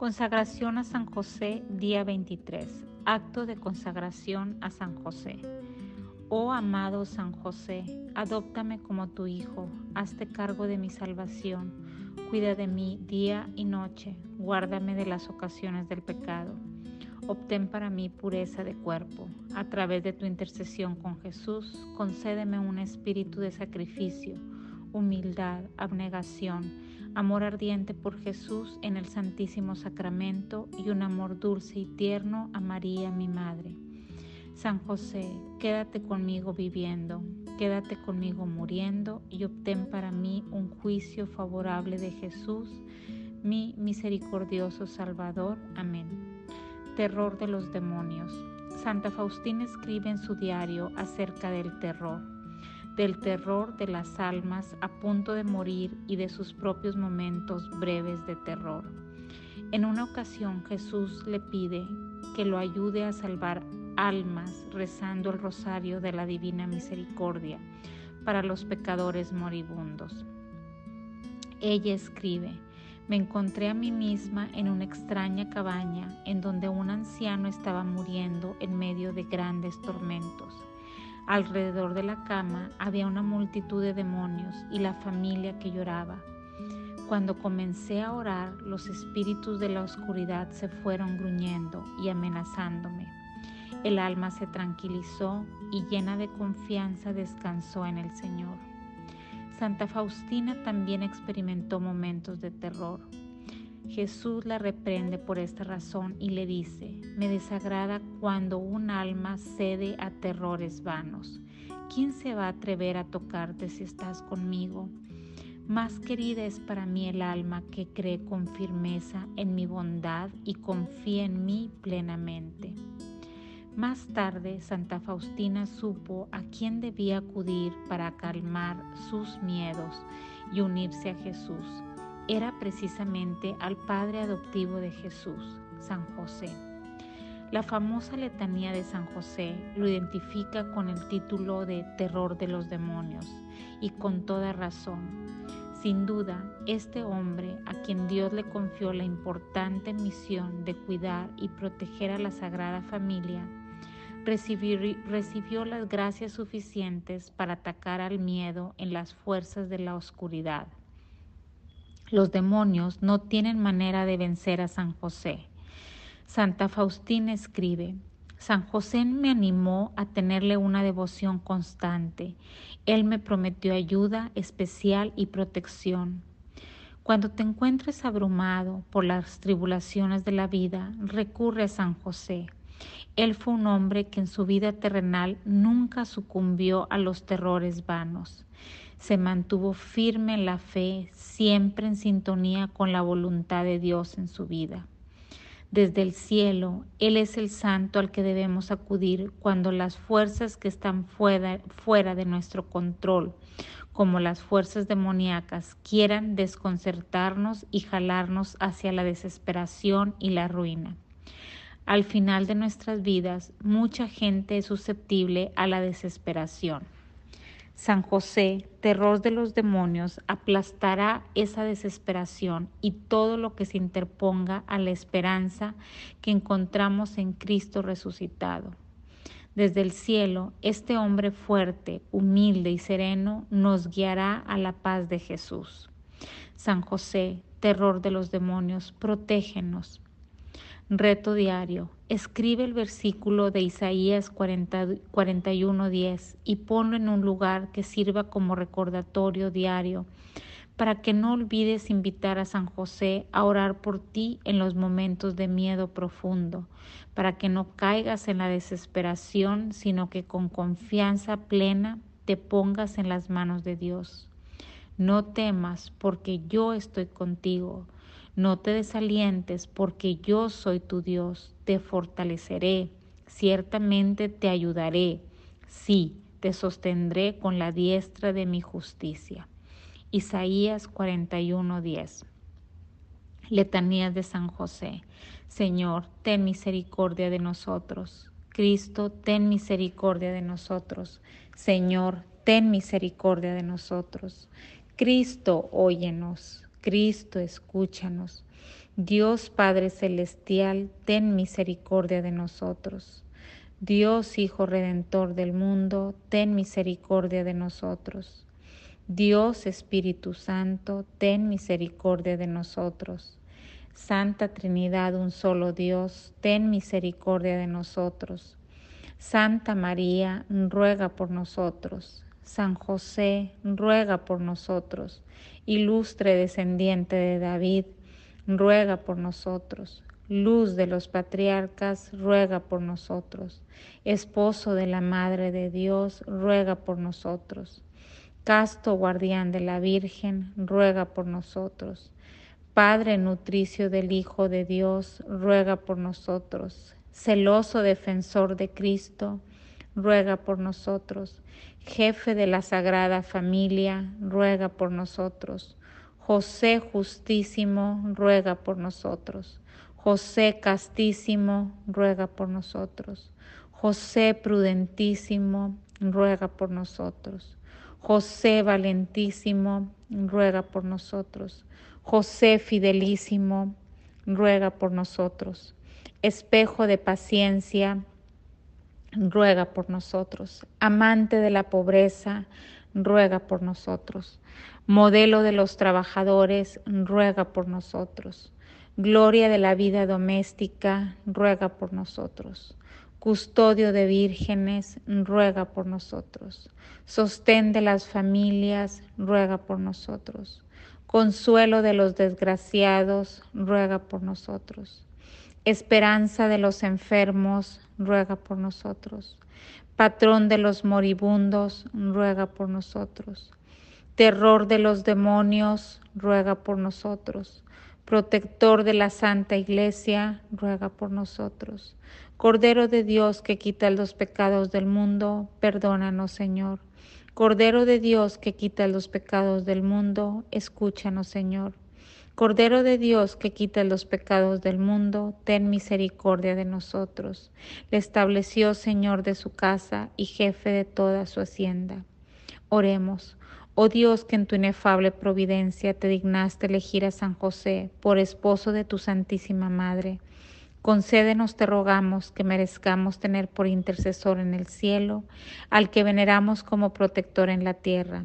Consagración a San José, día 23. Acto de consagración a San José. Oh amado San José, adóptame como tu Hijo, hazte cargo de mi salvación, cuida de mí día y noche, guárdame de las ocasiones del pecado. Obtén para mí pureza de cuerpo. A través de tu intercesión con Jesús, concédeme un espíritu de sacrificio, humildad, abnegación, amor ardiente por Jesús en el Santísimo Sacramento y un amor dulce y tierno a María, mi Madre. San José, quédate conmigo viviendo, quédate conmigo muriendo y obtén para mí un juicio favorable de Jesús, mi misericordioso Salvador. Amén. Terror de los demonios. Santa Faustina escribe en su diario acerca del terror del terror de las almas a punto de morir y de sus propios momentos breves de terror. En una ocasión Jesús le pide que lo ayude a salvar almas rezando el rosario de la Divina Misericordia para los pecadores moribundos. Ella escribe, me encontré a mí misma en una extraña cabaña en donde un anciano estaba muriendo en medio de grandes tormentos. Alrededor de la cama había una multitud de demonios y la familia que lloraba. Cuando comencé a orar, los espíritus de la oscuridad se fueron gruñendo y amenazándome. El alma se tranquilizó y llena de confianza descansó en el Señor. Santa Faustina también experimentó momentos de terror. Jesús la reprende por esta razón y le dice, me desagrada cuando un alma cede a terrores vanos. ¿Quién se va a atrever a tocarte si estás conmigo? Más querida es para mí el alma que cree con firmeza en mi bondad y confía en mí plenamente. Más tarde, Santa Faustina supo a quién debía acudir para calmar sus miedos y unirse a Jesús era precisamente al padre adoptivo de Jesús, San José. La famosa letanía de San José lo identifica con el título de terror de los demonios y con toda razón. Sin duda, este hombre a quien Dios le confió la importante misión de cuidar y proteger a la Sagrada Familia, recibió, las gracias suficientes para atacar al miedo en las fuerzas de la oscuridad los demonios no tienen manera de vencer a San José. Santa Faustina escribe, San José me animó a tenerle una devoción constante. Él me prometió ayuda especial y protección. Cuando te encuentres abrumado por las tribulaciones de la vida, recurre a San José. Él fue un hombre que en su vida terrenal nunca sucumbió a los terrores vanos se mantuvo firme en la fe, siempre en sintonía con la voluntad de Dios en su vida. Desde el cielo, Él es el santo al que debemos acudir cuando las fuerzas que están fuera, fuera de nuestro control, como las fuerzas demoníacas, quieran desconcertarnos y jalarnos hacia la desesperación y la ruina. Al final de nuestras vidas, mucha gente es susceptible a la desesperación. San José, terror de los demonios, aplastará esa desesperación y todo lo que se interponga a la esperanza que encontramos en Cristo resucitado. Desde el cielo, este hombre fuerte, humilde y sereno nos guiará a la paz de Jesús. San José, terror de los demonios, protégenos. Reto diario. Escribe el versículo de Isaías 41:10 y ponlo en un lugar que sirva como recordatorio diario para que no olvides invitar a San José a orar por ti en los momentos de miedo profundo, para que no caigas en la desesperación, sino que con confianza plena te pongas en las manos de Dios. No temas, porque yo estoy contigo. No te desalientes porque yo soy tu Dios, te fortaleceré, ciertamente te ayudaré, sí, te sostendré con la diestra de mi justicia. Isaías 41:10 Letanías de San José. Señor, ten misericordia de nosotros. Cristo, ten misericordia de nosotros. Señor, ten misericordia de nosotros. Cristo, óyenos. Cristo, escúchanos. Dios Padre Celestial, ten misericordia de nosotros. Dios Hijo Redentor del mundo, ten misericordia de nosotros. Dios Espíritu Santo, ten misericordia de nosotros. Santa Trinidad, un solo Dios, ten misericordia de nosotros. Santa María, ruega por nosotros. San José, ruega por nosotros. Ilustre descendiente de David, ruega por nosotros. Luz de los patriarcas, ruega por nosotros. Esposo de la Madre de Dios, ruega por nosotros. Casto guardián de la Virgen, ruega por nosotros. Padre nutricio del Hijo de Dios, ruega por nosotros. Celoso defensor de Cristo, ruega por nosotros. Jefe de la Sagrada Familia, ruega por nosotros. José justísimo, ruega por nosotros. José castísimo, ruega por nosotros. José prudentísimo, ruega por nosotros. José valentísimo, ruega por nosotros. José fidelísimo, ruega por nosotros. Espejo de paciencia, ruega por nosotros. Amante de la pobreza, ruega por nosotros. Modelo de los trabajadores, ruega por nosotros. Gloria de la vida doméstica, ruega por nosotros custodio de vírgenes, ruega por nosotros. Sostén de las familias, ruega por nosotros. Consuelo de los desgraciados, ruega por nosotros. Esperanza de los enfermos, ruega por nosotros. Patrón de los moribundos, ruega por nosotros. Terror de los demonios, ruega por nosotros. Protector de la Santa Iglesia, ruega por nosotros. Cordero de Dios que quita los pecados del mundo, perdónanos, Señor. Cordero de Dios que quita los pecados del mundo, escúchanos, Señor. Cordero de Dios que quita los pecados del mundo, ten misericordia de nosotros. Le estableció Señor de su casa y jefe de toda su hacienda. Oremos. Oh Dios, que en tu inefable providencia te dignaste elegir a San José por esposo de tu Santísima Madre Concédenos, te rogamos, que merezcamos tener por intercesor en el cielo al que veneramos como protector en la tierra,